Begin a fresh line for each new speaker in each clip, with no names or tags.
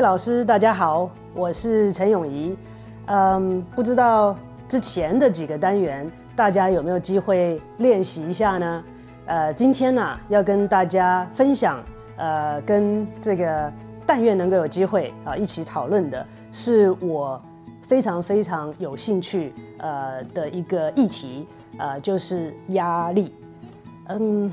老师，大家好，我是陈永怡。嗯，不知道之前的几个单元，大家有没有机会练习一下呢？呃，今天呢，要跟大家分享，呃，跟这个但愿能够有机会啊一起讨论的，是我非常非常有兴趣呃的一个议题，呃，就是压力。嗯。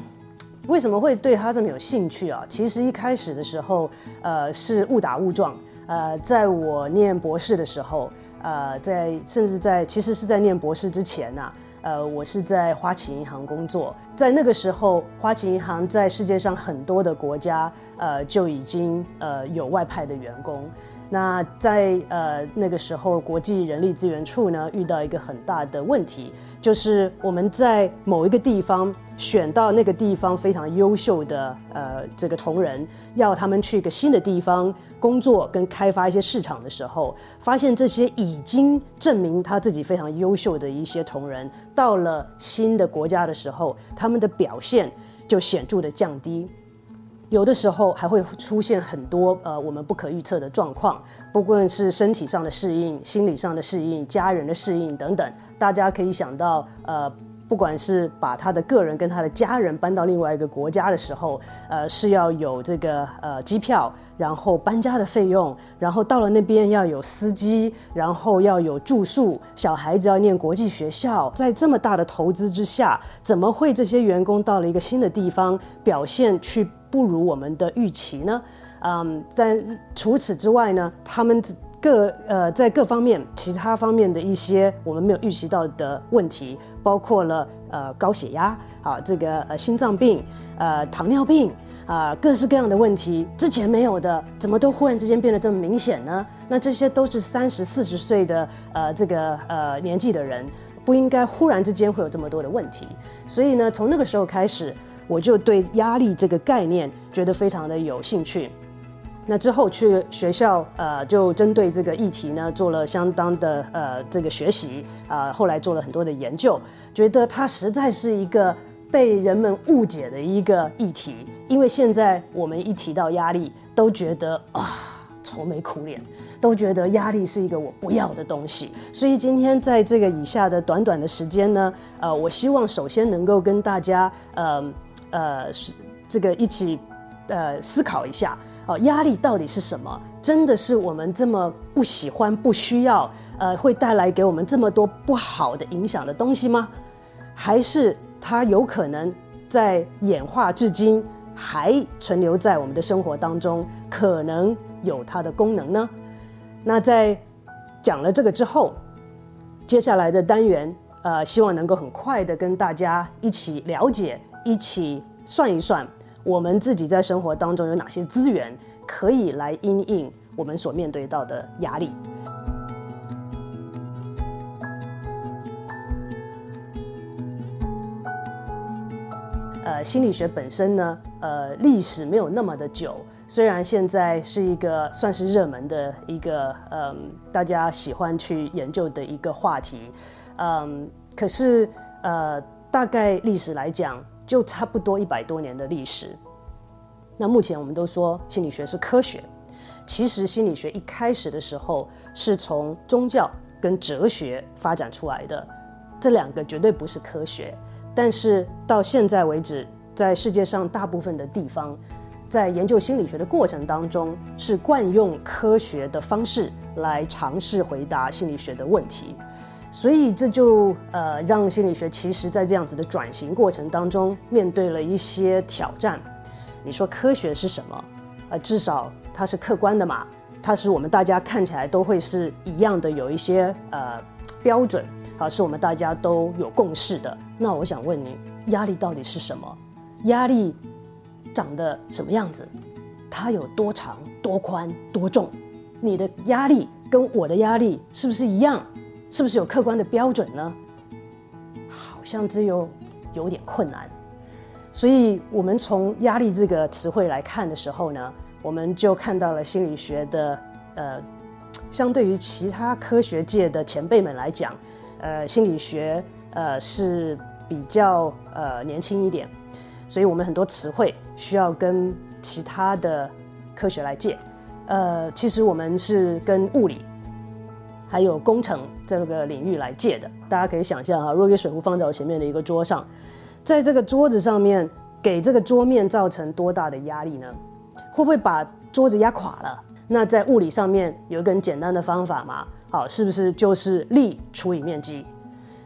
为什么会对他这么有兴趣啊？其实一开始的时候，呃，是误打误撞。呃，在我念博士的时候，呃，在甚至在其实是在念博士之前呐，呃，我是在花旗银行工作。在那个时候，花旗银行在世界上很多的国家，呃，就已经呃有外派的员工。那在呃那个时候，国际人力资源处呢遇到一个很大的问题，就是我们在某一个地方选到那个地方非常优秀的呃这个同仁，要他们去一个新的地方工作跟开发一些市场的时候，发现这些已经证明他自己非常优秀的一些同仁，到了新的国家的时候，他们的表现就显著的降低。有的时候还会出现很多呃我们不可预测的状况，不论是身体上的适应、心理上的适应、家人的适应等等，大家可以想到呃。不管是把他的个人跟他的家人搬到另外一个国家的时候，呃，是要有这个呃机票，然后搬家的费用，然后到了那边要有司机，然后要有住宿，小孩子要念国际学校，在这么大的投资之下，怎么会这些员工到了一个新的地方表现去不如我们的预期呢？嗯，但除此之外呢，他们。各呃，在各方面、其他方面的一些我们没有预习到的问题，包括了呃高血压啊，这个呃心脏病、呃糖尿病啊，各式各样的问题，之前没有的，怎么都忽然之间变得这么明显呢？那这些都是三十四十岁的呃这个呃年纪的人，不应该忽然之间会有这么多的问题。所以呢，从那个时候开始，我就对压力这个概念觉得非常的有兴趣。那之后去学校，呃，就针对这个议题呢，做了相当的呃这个学习啊，后来做了很多的研究，觉得它实在是一个被人们误解的一个议题。因为现在我们一提到压力，都觉得啊愁眉苦脸，都觉得压力是一个我不要的东西。所以今天在这个以下的短短的时间呢，呃，我希望首先能够跟大家呃呃是这个一起呃思考一下。哦，压力到底是什么？真的是我们这么不喜欢、不需要，呃，会带来给我们这么多不好的影响的东西吗？还是它有可能在演化至今，还存留在我们的生活当中，可能有它的功能呢？那在讲了这个之后，接下来的单元，呃，希望能够很快的跟大家一起了解，一起算一算。我们自己在生活当中有哪些资源可以来应应我们所面对到的压力？呃，心理学本身呢，呃，历史没有那么的久，虽然现在是一个算是热门的一个，嗯，大家喜欢去研究的一个话题，嗯，可是呃，大概历史来讲。就差不多一百多年的历史。那目前我们都说心理学是科学，其实心理学一开始的时候是从宗教跟哲学发展出来的，这两个绝对不是科学。但是到现在为止，在世界上大部分的地方，在研究心理学的过程当中，是惯用科学的方式来尝试回答心理学的问题。所以这就呃让心理学其实在这样子的转型过程当中面对了一些挑战。你说科学是什么？呃，至少它是客观的嘛，它是我们大家看起来都会是一样的，有一些呃标准啊，是我们大家都有共识的。那我想问你，压力到底是什么？压力长得什么样子？它有多长、多宽、多重？你的压力跟我的压力是不是一样？是不是有客观的标准呢？好像这又有点困难。所以，我们从压力这个词汇来看的时候呢，我们就看到了心理学的呃，相对于其他科学界的前辈们来讲，呃，心理学呃是比较呃年轻一点。所以我们很多词汇需要跟其他的科学来借。呃，其实我们是跟物理还有工程这个领域来借的。大家可以想象哈，如果给水壶放在我前面的一个桌上，在这个桌子上面给这个桌面造成多大的压力呢？会不会把桌子压垮了？那在物理上面有一个很简单的方法嘛？好，是不是就是力除以面积？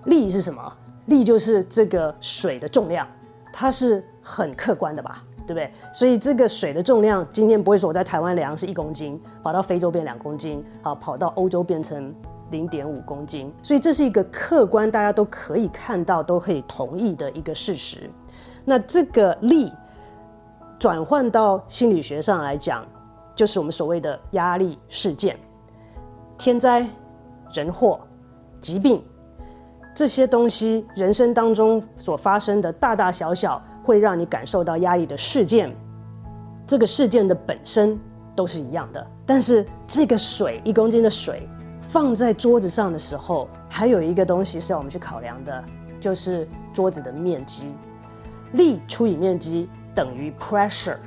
力是什么？力就是这个水的重量，它是很客观的吧？对不对？所以这个水的重量，今天不会说我在台湾量是一公斤，跑到非洲变两公斤，好，跑到欧洲变成零点五公斤。所以这是一个客观，大家都可以看到、都可以同意的一个事实。那这个力转换到心理学上来讲，就是我们所谓的压力事件、天灾、人祸、疾病这些东西，人生当中所发生的大大小小。会让你感受到压力的事件，这个事件的本身都是一样的。但是这个水一公斤的水放在桌子上的时候，还有一个东西是要我们去考量的，就是桌子的面积。力除以面积等于 pressure。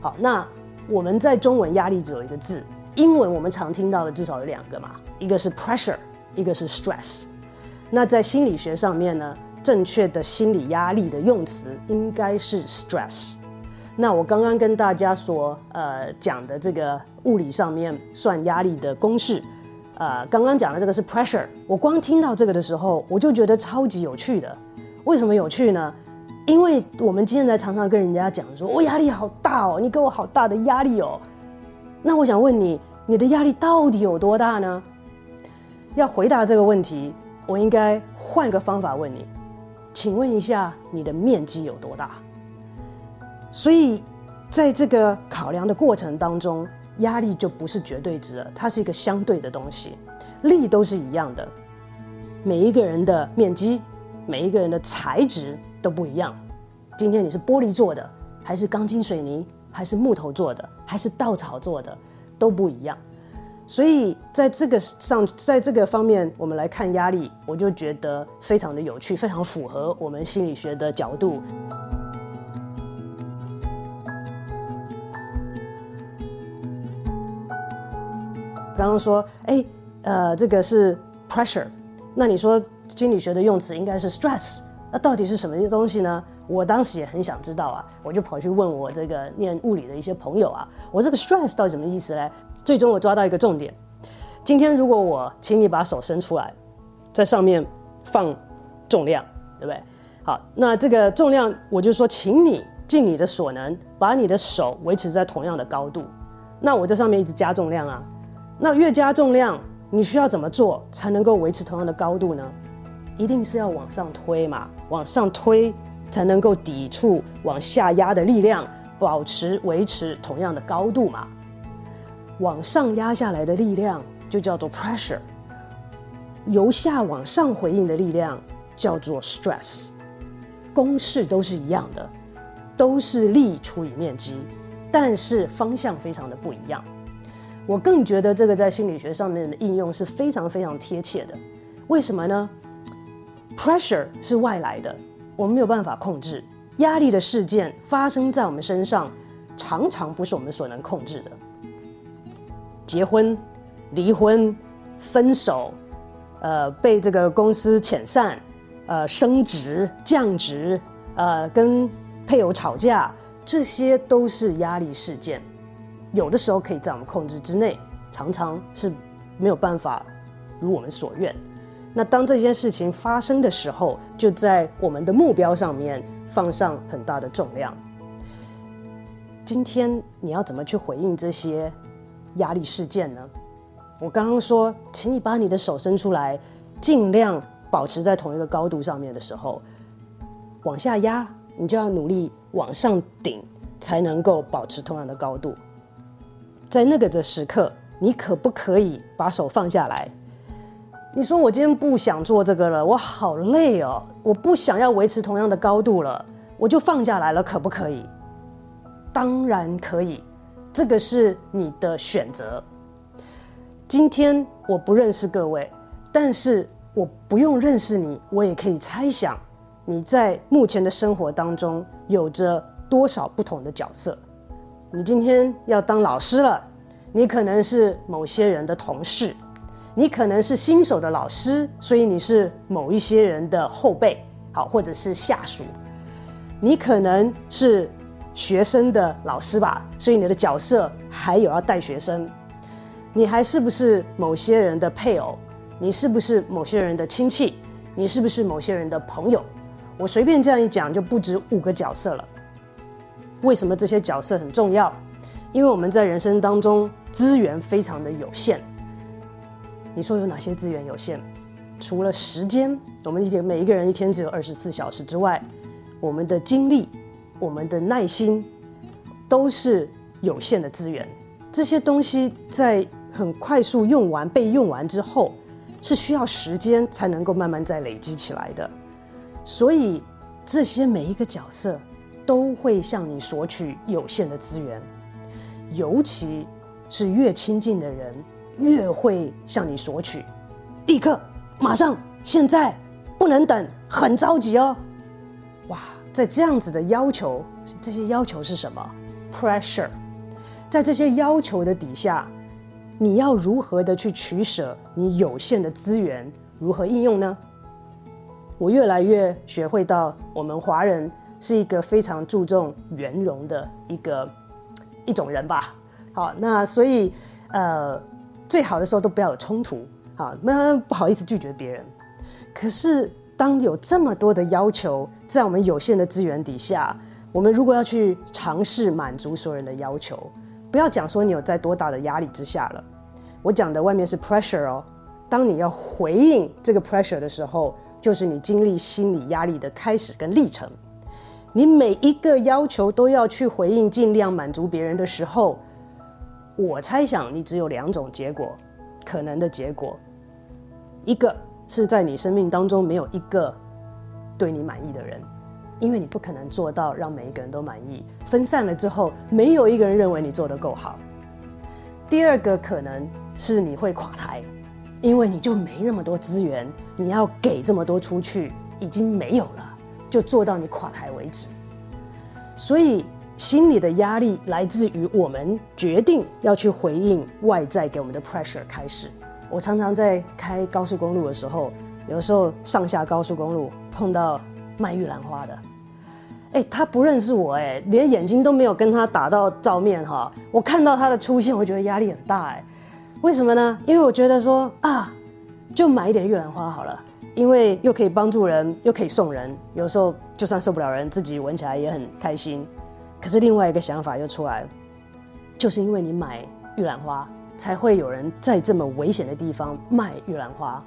好，那我们在中文压力只有一个字，英文我们常听到的至少有两个嘛，一个是 pressure，一个是 stress。那在心理学上面呢？正确的心理压力的用词应该是 stress。那我刚刚跟大家所呃讲的这个物理上面算压力的公式，呃，刚刚讲的这个是 pressure。我光听到这个的时候，我就觉得超级有趣的。为什么有趣呢？因为我们今天在常常跟人家讲说，我压力好大哦，你给我好大的压力哦。那我想问你，你的压力到底有多大呢？要回答这个问题，我应该换个方法问你。请问一下，你的面积有多大？所以，在这个考量的过程当中，压力就不是绝对值了，它是一个相对的东西。力都是一样的，每一个人的面积，每一个人的材质都不一样。今天你是玻璃做的，还是钢筋水泥，还是木头做的，还是稻草做的，都不一样。所以在这个上，在这个方面，我们来看压力，我就觉得非常的有趣，非常符合我们心理学的角度。刚刚说，哎，呃，这个是 pressure，那你说心理学的用词应该是 stress，那到底是什么东西呢？我当时也很想知道啊，我就跑去问我这个念物理的一些朋友啊，我这个 stress 到底什么意思嘞？最终我抓到一个重点。今天如果我请你把手伸出来，在上面放重量，对不对？好，那这个重量我就说，请你尽你的所能，把你的手维持在同样的高度。那我在上面一直加重量啊，那越加重量，你需要怎么做才能够维持同样的高度呢？一定是要往上推嘛，往上推才能够抵触往下压的力量，保持维持同样的高度嘛。往上压下来的力量就叫做 pressure，由下往上回应的力量叫做 stress。公式都是一样的，都是力除以面积，但是方向非常的不一样。我更觉得这个在心理学上面的应用是非常非常贴切的。为什么呢？pressure 是外来的，我们没有办法控制。压力的事件发生在我们身上，常常不是我们所能控制的。结婚、离婚、分手，呃，被这个公司遣散，呃，升职、降职，呃，跟配偶吵架，这些都是压力事件。有的时候可以在我们控制之内，常常是没有办法如我们所愿。那当这件事情发生的时候，就在我们的目标上面放上很大的重量。今天你要怎么去回应这些？压力事件呢？我刚刚说，请你把你的手伸出来，尽量保持在同一个高度上面的时候，往下压，你就要努力往上顶，才能够保持同样的高度。在那个的时刻，你可不可以把手放下来？你说我今天不想做这个了，我好累哦，我不想要维持同样的高度了，我就放下来了，可不可以？当然可以。这个是你的选择。今天我不认识各位，但是我不用认识你，我也可以猜想你在目前的生活当中有着多少不同的角色。你今天要当老师了，你可能是某些人的同事，你可能是新手的老师，所以你是某一些人的后辈，好，或者是下属。你可能是学生的老师吧，所以你的角色还有要带学生。你还是不是某些人的配偶？你是不是某些人的亲戚？你是不是某些人的朋友？我随便这样一讲，就不止五个角色了。为什么这些角色很重要？因为我们在人生当中资源非常的有限。你说有哪些资源有限？除了时间，我们一天每一个人一天只有二十四小时之外，我们的精力、我们的耐心都是有限的资源。这些东西在很快速用完、被用完之后，是需要时间才能够慢慢再累积起来的。所以，这些每一个角色都会向你索取有限的资源，尤其是越亲近的人，越会向你索取，立刻、马上、现在，不能等，很着急哦。哇，在这样子的要求，这些要求是什么？Pressure。在这些要求的底下，你要如何的去取舍你有限的资源，如何应用呢？我越来越学会到，我们华人是一个非常注重圆融的一个一种人吧。好，那所以呃，最好的时候都不要有冲突，好，那不好意思拒绝别人。可是当有这么多的要求在我们有限的资源底下，我们如果要去尝试满足所有人的要求。不要讲说你有在多大的压力之下了，我讲的外面是 pressure 哦。当你要回应这个 pressure 的时候，就是你经历心理压力的开始跟历程。你每一个要求都要去回应，尽量满足别人的时候，我猜想你只有两种结果，可能的结果，一个是在你生命当中没有一个对你满意的人。因为你不可能做到让每一个人都满意，分散了之后，没有一个人认为你做得够好。第二个可能是你会垮台，因为你就没那么多资源，你要给这么多出去已经没有了，就做到你垮台为止。所以心理的压力来自于我们决定要去回应外在给我们的 pressure 开始。我常常在开高速公路的时候，有时候上下高速公路碰到。卖玉兰花的，哎，他不认识我，哎，连眼睛都没有跟他打到照面哈。我看到他的出现，我觉得压力很大，哎，为什么呢？因为我觉得说啊，就买一点玉兰花好了，因为又可以帮助人，又可以送人，有时候就算受不了人，自己闻起来也很开心。可是另外一个想法又出来，就是因为你买玉兰花，才会有人在这么危险的地方卖玉兰花，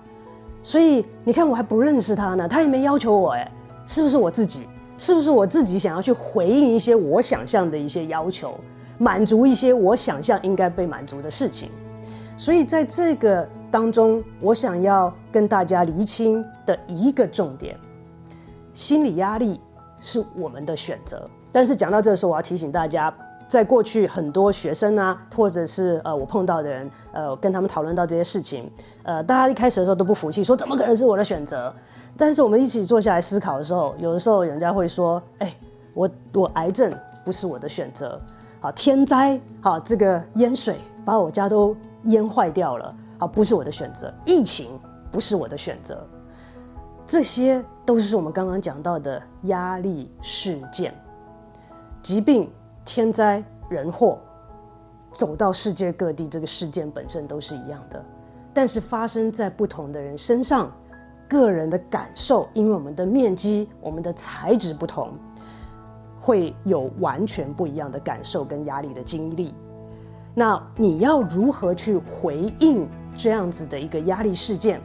所以你看我还不认识他呢，他也没要求我，哎。是不是我自己？是不是我自己想要去回应一些我想象的一些要求，满足一些我想象应该被满足的事情？所以在这个当中，我想要跟大家厘清的一个重点：心理压力是我们的选择。但是讲到这时候，我要提醒大家。在过去，很多学生啊，或者是呃我碰到的人，呃跟他们讨论到这些事情，呃大家一开始的时候都不服气，说怎么可能是我的选择？但是我们一起坐下来思考的时候，有的时候人家会说，哎，我我癌症不是我的选择，好天灾，好这个淹水把我家都淹坏掉了，好不是我的选择，疫情不是我的选择，这些都是我们刚刚讲到的压力事件，疾病。天灾人祸，走到世界各地，这个事件本身都是一样的，但是发生在不同的人身上，个人的感受，因为我们的面积、我们的材质不同，会有完全不一样的感受跟压力的经历。那你要如何去回应这样子的一个压力事件，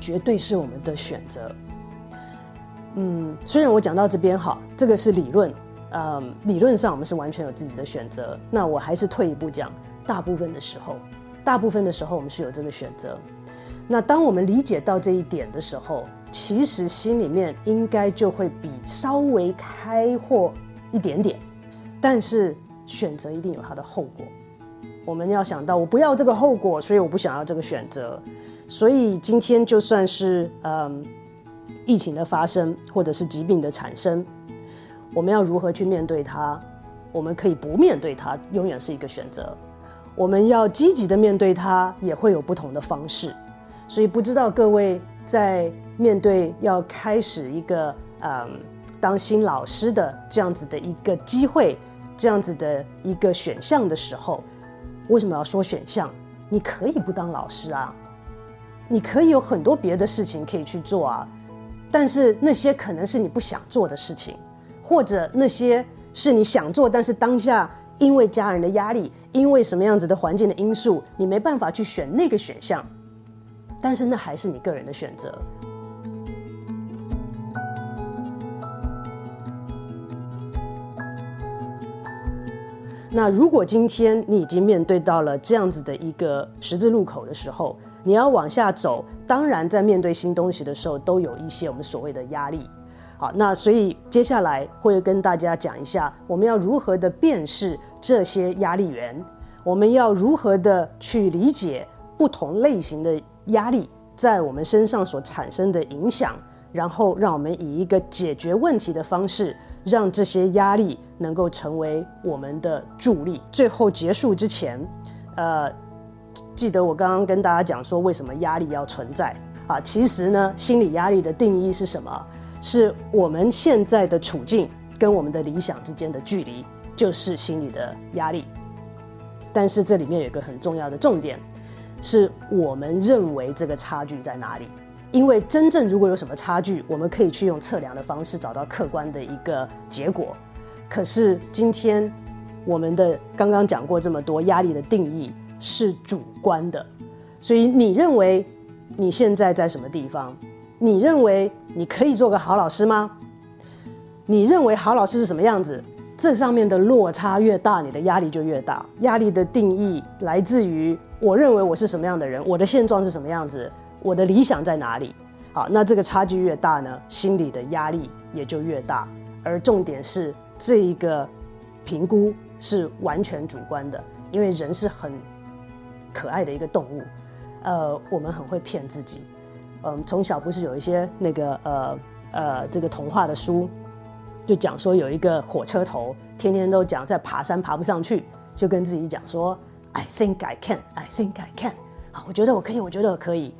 绝对是我们的选择。嗯，虽然我讲到这边哈，这个是理论。嗯，理论上我们是完全有自己的选择。那我还是退一步讲，大部分的时候，大部分的时候我们是有这个选择。那当我们理解到这一点的时候，其实心里面应该就会比稍微开阔一点点。但是选择一定有它的后果，我们要想到，我不要这个后果，所以我不想要这个选择。所以今天就算是嗯疫情的发生，或者是疾病的产生。我们要如何去面对它？我们可以不面对它，永远是一个选择。我们要积极的面对它，也会有不同的方式。所以不知道各位在面对要开始一个嗯当新老师的这样子的一个机会，这样子的一个选项的时候，为什么要说选项？你可以不当老师啊，你可以有很多别的事情可以去做啊，但是那些可能是你不想做的事情，或者那些是你想做，但是当下因为家人的压力，因为什么样子的环境的因素，你没办法去选那个选项。但是那还是你个人的选择。那如果今天你已经面对到了这样子的一个十字路口的时候，你要往下走，当然在面对新东西的时候，都有一些我们所谓的压力。好，那所以接下来会跟大家讲一下，我们要如何的辨识这些压力源，我们要如何的去理解不同类型的。压力在我们身上所产生的影响，然后让我们以一个解决问题的方式，让这些压力能够成为我们的助力。最后结束之前，呃，记得我刚刚跟大家讲说，为什么压力要存在啊？其实呢，心理压力的定义是什么？是我们现在的处境跟我们的理想之间的距离，就是心理的压力。但是这里面有一个很重要的重点。是我们认为这个差距在哪里？因为真正如果有什么差距，我们可以去用测量的方式找到客观的一个结果。可是今天我们的刚刚讲过这么多，压力的定义是主观的。所以你认为你现在在什么地方？你认为你可以做个好老师吗？你认为好老师是什么样子？这上面的落差越大，你的压力就越大。压力的定义来自于我认为我是什么样的人，我的现状是什么样子，我的理想在哪里。好，那这个差距越大呢，心理的压力也就越大。而重点是这一个评估是完全主观的，因为人是很可爱的一个动物，呃，我们很会骗自己。嗯，从小不是有一些那个呃呃这个童话的书。就讲说有一个火车头，天天都讲在爬山爬不上去，就跟自己讲说，I think I can, I think I can，啊，我觉得我可以，我觉得我可以，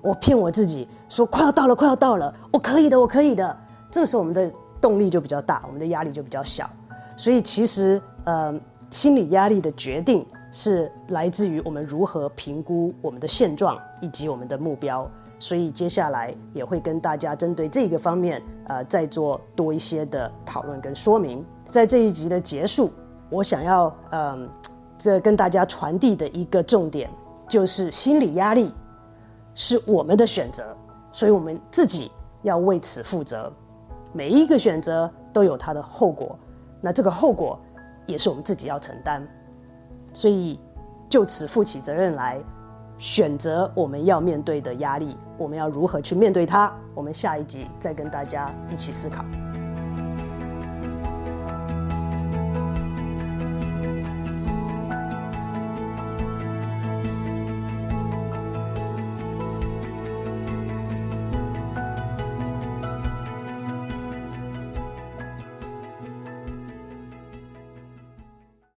我骗我自己说快要到了，快要到了，我可以的，我可以的。这个时候我们的动力就比较大，我们的压力就比较小。所以其实，呃，心理压力的决定是来自于我们如何评估我们的现状以及我们的目标。所以接下来也会跟大家针对这个方面，呃，再做多一些的讨论跟说明。在这一集的结束，我想要，嗯，这跟大家传递的一个重点，就是心理压力是我们的选择，所以我们自己要为此负责。每一个选择都有它的后果，那这个后果也是我们自己要承担。所以就此负起责任来。选择我们要面对的压力，我们要如何去面对它？我们下一集再跟大家一起思考。